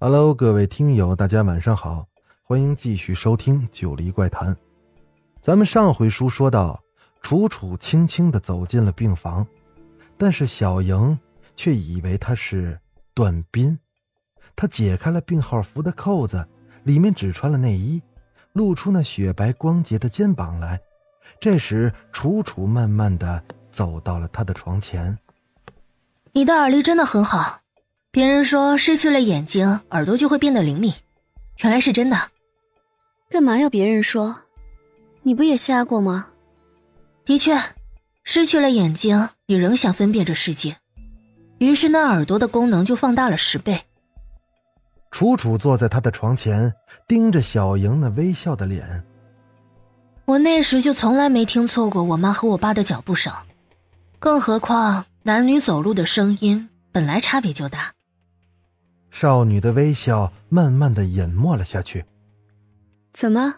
Hello，各位听友，大家晚上好，欢迎继续收听《九黎怪谈》。咱们上回书说到，楚楚轻轻的走进了病房，但是小莹却以为他是段斌。他解开了病号服的扣子，里面只穿了内衣，露出那雪白光洁的肩膀来。这时，楚楚慢慢的走到了他的床前。你的耳力真的很好。别人说失去了眼睛，耳朵就会变得灵敏，原来是真的。干嘛要别人说？你不也瞎过吗？的确，失去了眼睛，你仍想分辨这世界，于是那耳朵的功能就放大了十倍。楚楚坐在他的床前，盯着小莹那微笑的脸。我那时就从来没听错过我妈和我爸的脚步声，更何况男女走路的声音本来差别就大。少女的微笑慢慢的隐没了下去。怎么？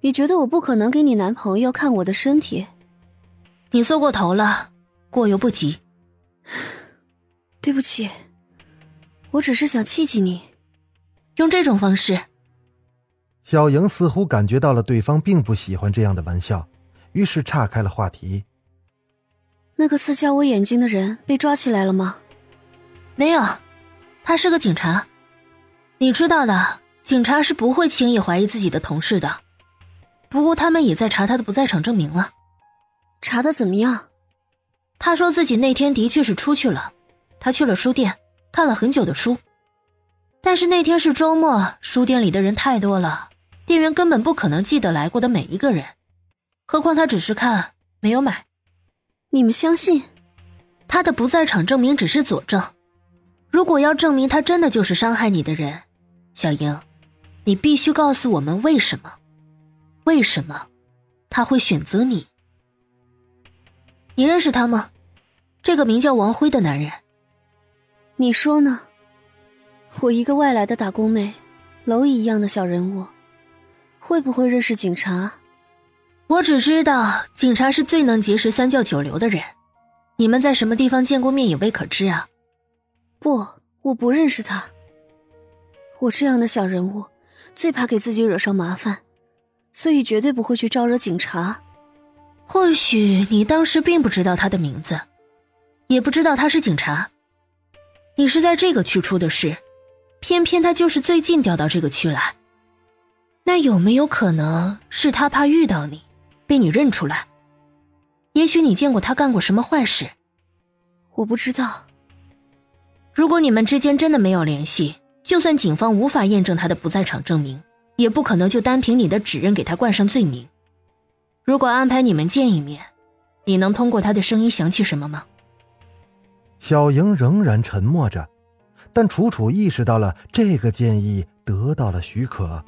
你觉得我不可能给你男朋友看我的身体？你缩过头了，过犹不及。对不起，我只是想气气你。用这种方式。小莹似乎感觉到了对方并不喜欢这样的玩笑，于是岔开了话题。那个刺瞎我眼睛的人被抓起来了吗？没有。他是个警察，你知道的，警察是不会轻易怀疑自己的同事的。不过他们也在查他的不在场证明了。查的怎么样？他说自己那天的确是出去了，他去了书店，看了很久的书。但是那天是周末，书店里的人太多了，店员根本不可能记得来过的每一个人。何况他只是看，没有买。你们相信？他的不在场证明只是佐证。如果要证明他真的就是伤害你的人，小英，你必须告诉我们为什么？为什么他会选择你？你认识他吗？这个名叫王辉的男人。你说呢？我一个外来的打工妹，蝼蚁一样的小人物，会不会认识警察？我只知道警察是最能结识三教九流的人。你们在什么地方见过面也未可知啊。不，我不认识他。我这样的小人物，最怕给自己惹上麻烦，所以绝对不会去招惹警察。或许你当时并不知道他的名字，也不知道他是警察。你是在这个区出的事，偏偏他就是最近调到这个区来。那有没有可能是他怕遇到你，被你认出来？也许你见过他干过什么坏事。我不知道。如果你们之间真的没有联系，就算警方无法验证他的不在场证明，也不可能就单凭你的指认给他冠上罪名。如果安排你们见一面，你能通过他的声音想起什么吗？小莹仍然沉默着，但楚楚意识到了这个建议得到了许可，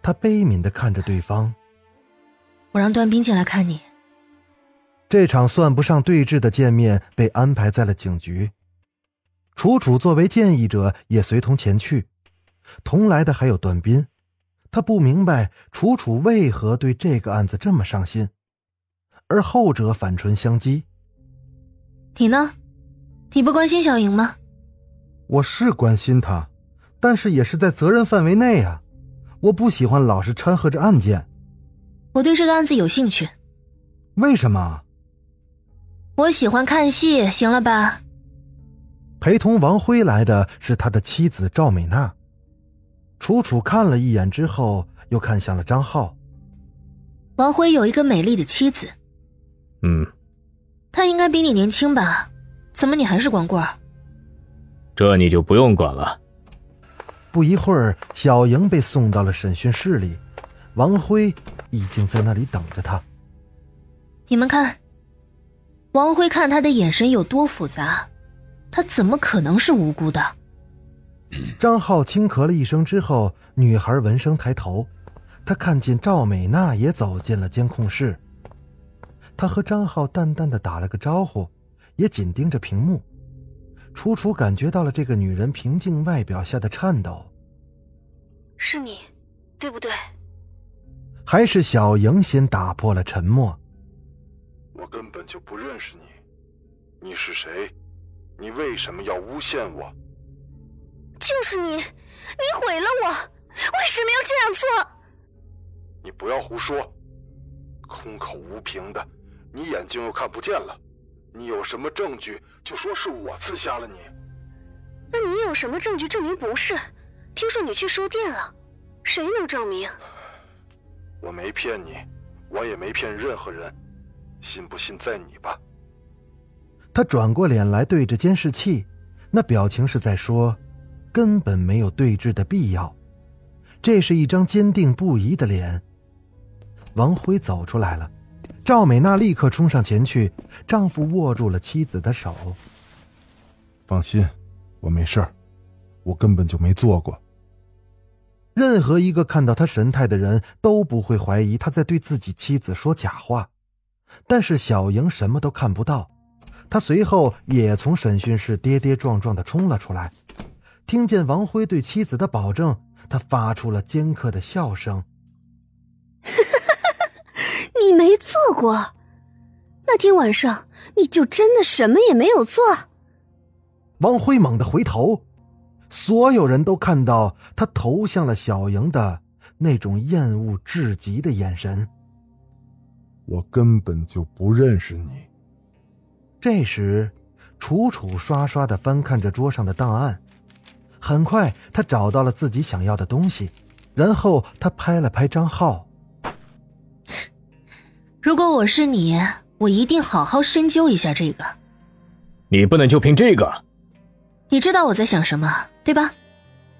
她悲悯的看着对方。我让段斌进来看你。这场算不上对峙的见面被安排在了警局。楚楚作为建议者也随同前去，同来的还有段斌。他不明白楚楚为何对这个案子这么上心，而后者反唇相讥：“你呢？你不关心小莹吗？”“我是关心她，但是也是在责任范围内啊。我不喜欢老是掺和着案件。”“我对这个案子有兴趣。”“为什么？”“我喜欢看戏，行了吧？”陪同王辉来的是他的妻子赵美娜。楚楚看了一眼之后，又看向了张浩。王辉有一个美丽的妻子。嗯。他应该比你年轻吧？怎么你还是光棍？这你就不用管了。不一会儿，小莹被送到了审讯室里，王辉已经在那里等着他。你们看，王辉看他的眼神有多复杂。他怎么可能是无辜的？张浩轻咳了一声之后，女孩闻声抬头，她看见赵美娜也走进了监控室。她和张浩淡淡的打了个招呼，也紧盯着屏幕。楚楚感觉到了这个女人平静外表下的颤抖。是你，对不对？还是小莹先打破了沉默。我根本就不认识你，你是谁？你为什么要诬陷我？就是你，你毁了我，为什么要这样做？你不要胡说，空口无凭的，你眼睛又看不见了，你有什么证据就说是我刺瞎了你？那你有什么证据证明不是？听说你去书店了，谁能证明？我没骗你，我也没骗任何人，信不信在你吧。他转过脸来对着监视器，那表情是在说。根本没有对峙的必要，这是一张坚定不移的脸。王辉走出来了，赵美娜立刻冲上前去，丈夫握住了妻子的手。放心，我没事儿，我根本就没做过。任何一个看到他神态的人都不会怀疑他在对自己妻子说假话，但是小莹什么都看不到，她随后也从审讯室跌跌撞撞的冲了出来。听见王辉对妻子的保证，他发出了尖刻的笑声。你没做过，那天晚上你就真的什么也没有做。王辉猛地回头，所有人都看到他投向了小莹的那种厌恶至极的眼神。我根本就不认识你。这时，楚楚刷刷的翻看着桌上的档案。很快，他找到了自己想要的东西，然后他拍了拍张浩。如果我是你，我一定好好深究一下这个。你不能就凭这个？你知道我在想什么，对吧？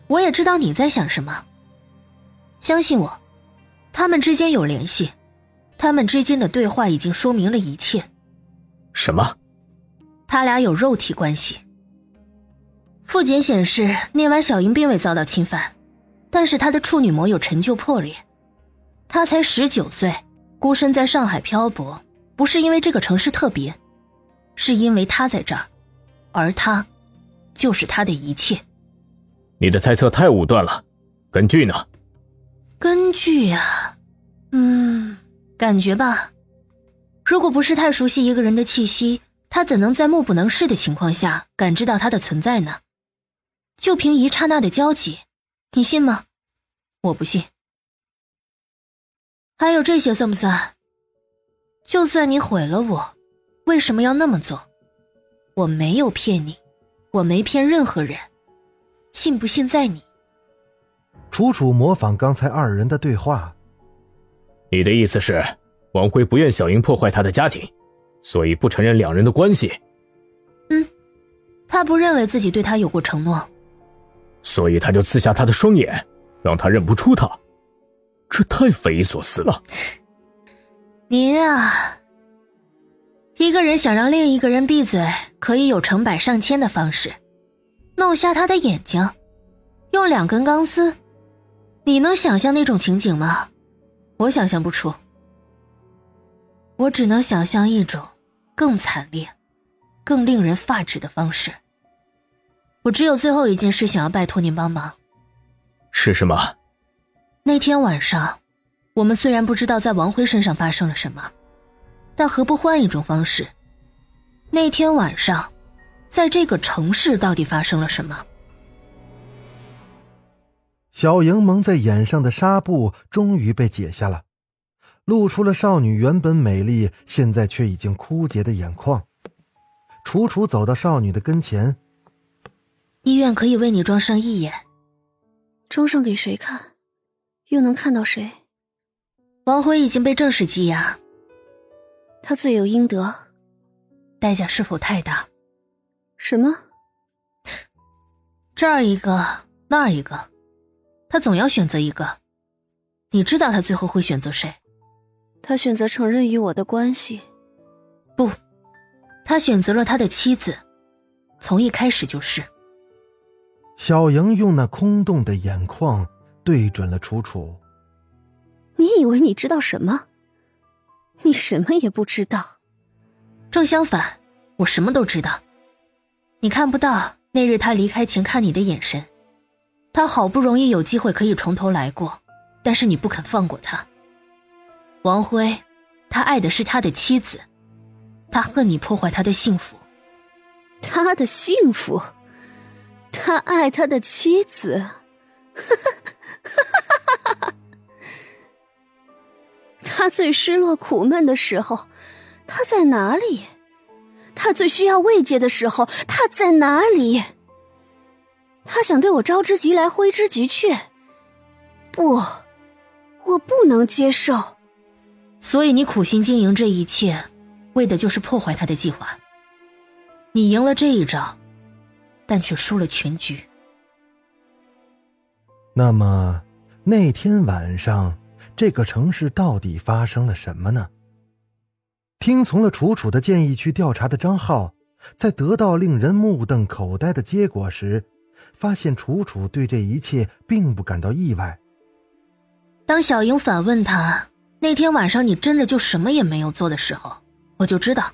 我也知道你在想什么。相信我，他们之间有联系，他们之间的对话已经说明了一切。什么？他俩有肉体关系。复检显示，那晚小莹并未遭到侵犯，但是她的处女膜有陈旧破裂。她才十九岁，孤身在上海漂泊，不是因为这个城市特别，是因为她在这儿，而他，就是她的一切。你的猜测太武断了，根据呢？根据啊，嗯，感觉吧。如果不是太熟悉一个人的气息，他怎能在目不能视的情况下感知到他的存在呢？就凭一刹那的交集，你信吗？我不信。还有这些算不算？就算你毁了我，为什么要那么做？我没有骗你，我没骗任何人，信不信在你。楚楚模仿刚才二人的对话。你的意思是，王辉不愿小英破坏他的家庭，所以不承认两人的关系。嗯，他不认为自己对他有过承诺。所以他就刺瞎他的双眼，让他认不出他，这太匪夷所思了。您啊，一个人想让另一个人闭嘴，可以有成百上千的方式，弄瞎他的眼睛，用两根钢丝，你能想象那种情景吗？我想象不出，我只能想象一种更惨烈、更令人发指的方式。我只有最后一件事想要拜托您帮忙，是什么？那天晚上，我们虽然不知道在王辉身上发生了什么，但何不换一种方式？那天晚上，在这个城市到底发生了什么？小莹蒙在眼上的纱布终于被解下了，露出了少女原本美丽，现在却已经枯竭的眼眶。楚楚走到少女的跟前。医院可以为你装上一眼，装上给谁看？又能看到谁？王辉已经被正式羁押，他罪有应得，代价是否太大？什么？这儿一个，那儿一个，他总要选择一个。你知道他最后会选择谁？他选择承认与我的关系。不，他选择了他的妻子，从一开始就是。小莹用那空洞的眼眶对准了楚楚。你以为你知道什么？你什么也不知道。正相反，我什么都知道。你看不到那日他离开前看你的眼神，他好不容易有机会可以从头来过，但是你不肯放过他。王辉，他爱的是他的妻子，他恨你破坏他的幸福。他的幸福，他爱他的妻子。他最失落、苦闷的时候，他在哪里？他最需要慰藉的时候，他在哪里？他想对我招之即来，挥之即去。不，我不能接受。所以你苦心经营这一切，为的就是破坏他的计划。你赢了这一招，但却输了全局。那么，那天晚上。这个城市到底发生了什么呢？听从了楚楚的建议去调查的张浩，在得到令人目瞪口呆的结果时，发现楚楚对这一切并不感到意外。当小莹反问他那天晚上你真的就什么也没有做的时候，我就知道，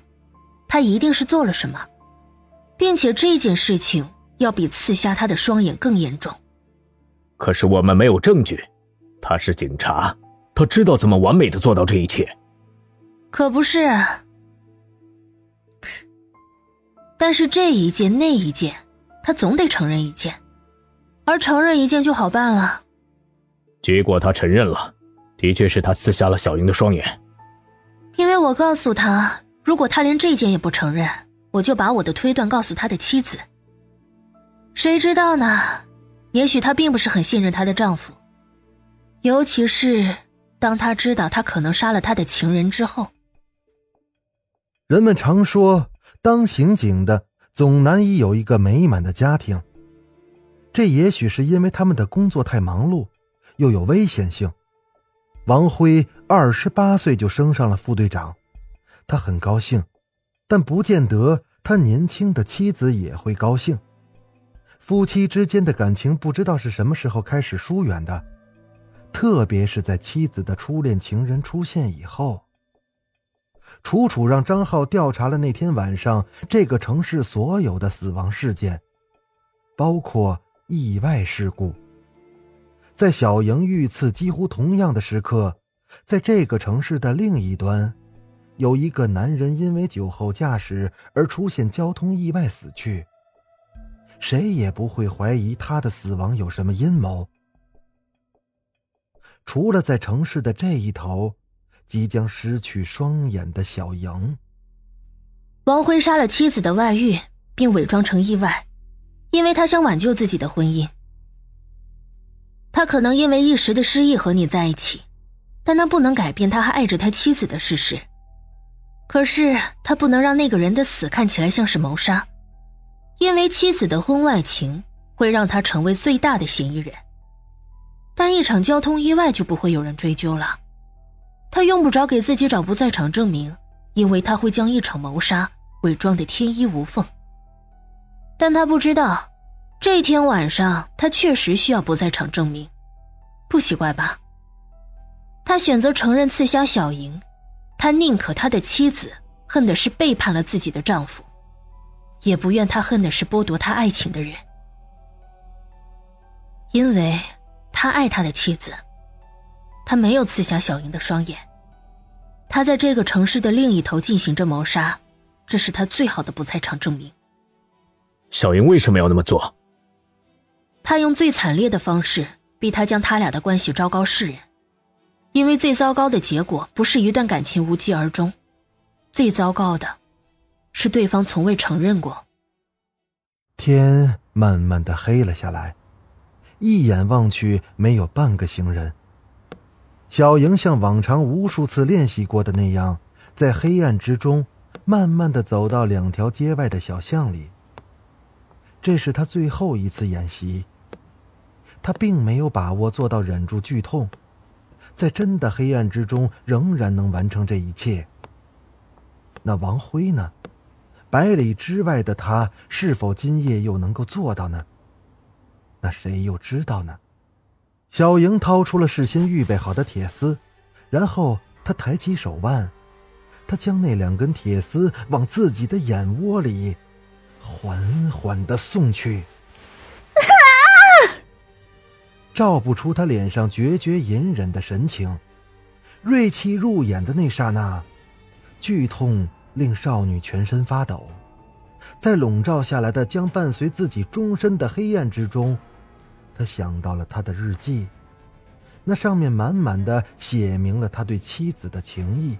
他一定是做了什么，并且这件事情要比刺瞎他的双眼更严重。可是我们没有证据，他是警察。他知道怎么完美的做到这一切，可不是。但是这一件那一件，他总得承认一件，而承认一件就好办了。结果他承认了，的确是他刺瞎了小莹的双眼。因为我告诉他，如果他连这件也不承认，我就把我的推断告诉他的妻子。谁知道呢？也许她并不是很信任她的丈夫，尤其是。当他知道他可能杀了他的情人之后，人们常说，当刑警的总难以有一个美满的家庭。这也许是因为他们的工作太忙碌，又有危险性。王辉二十八岁就升上了副队长，他很高兴，但不见得他年轻的妻子也会高兴。夫妻之间的感情不知道是什么时候开始疏远的。特别是在妻子的初恋情人出现以后，楚楚让张浩调查了那天晚上这个城市所有的死亡事件，包括意外事故。在小莹遇刺几乎同样的时刻，在这个城市的另一端，有一个男人因为酒后驾驶而出现交通意外死去。谁也不会怀疑他的死亡有什么阴谋。除了在城市的这一头，即将失去双眼的小莹，王辉杀了妻子的外遇，并伪装成意外，因为他想挽救自己的婚姻。他可能因为一时的失意和你在一起，但那不能改变他还爱着他妻子的事实。可是他不能让那个人的死看起来像是谋杀，因为妻子的婚外情会让他成为最大的嫌疑人。但一场交通意外就不会有人追究了，他用不着给自己找不在场证明，因为他会将一场谋杀伪装的天衣无缝。但他不知道，这天晚上他确实需要不在场证明，不奇怪吧？他选择承认刺瞎小莹，他宁可他的妻子恨的是背叛了自己的丈夫，也不愿他恨的是剥夺他爱情的人，因为。他爱他的妻子，他没有刺瞎小莹的双眼。他在这个城市的另一头进行着谋杀，这是他最好的不在场证明。小莹为什么要那么做？他用最惨烈的方式逼他将他俩的关系昭告世人，因为最糟糕的结果不是一段感情无疾而终，最糟糕的，是对方从未承认过。天慢慢的黑了下来。一眼望去，没有半个行人。小莹像往常无数次练习过的那样，在黑暗之中，慢慢的走到两条街外的小巷里。这是他最后一次演习。他并没有把握做到忍住剧痛，在真的黑暗之中仍然能完成这一切。那王辉呢？百里之外的他，是否今夜又能够做到呢？那谁又知道呢？小莹掏出了事先预备好的铁丝，然后她抬起手腕，她将那两根铁丝往自己的眼窝里缓缓的送去。照不出他脸上决绝隐忍的神情，锐气入眼的那刹那，剧痛令少女全身发抖。在笼罩下来的将伴随自己终身的黑暗之中，他想到了他的日记，那上面满满的写明了他对妻子的情谊，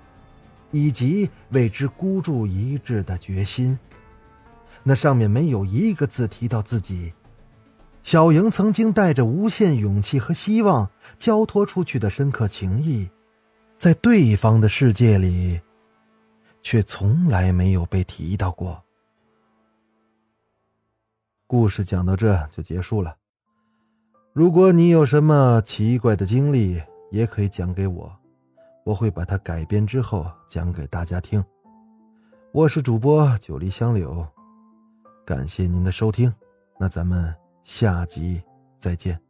以及为之孤注一掷的决心。那上面没有一个字提到自己。小莹曾经带着无限勇气和希望交托出去的深刻情谊，在对方的世界里，却从来没有被提到过。故事讲到这就结束了。如果你有什么奇怪的经历，也可以讲给我，我会把它改编之后讲给大家听。我是主播九黎香柳，感谢您的收听，那咱们。下集再见。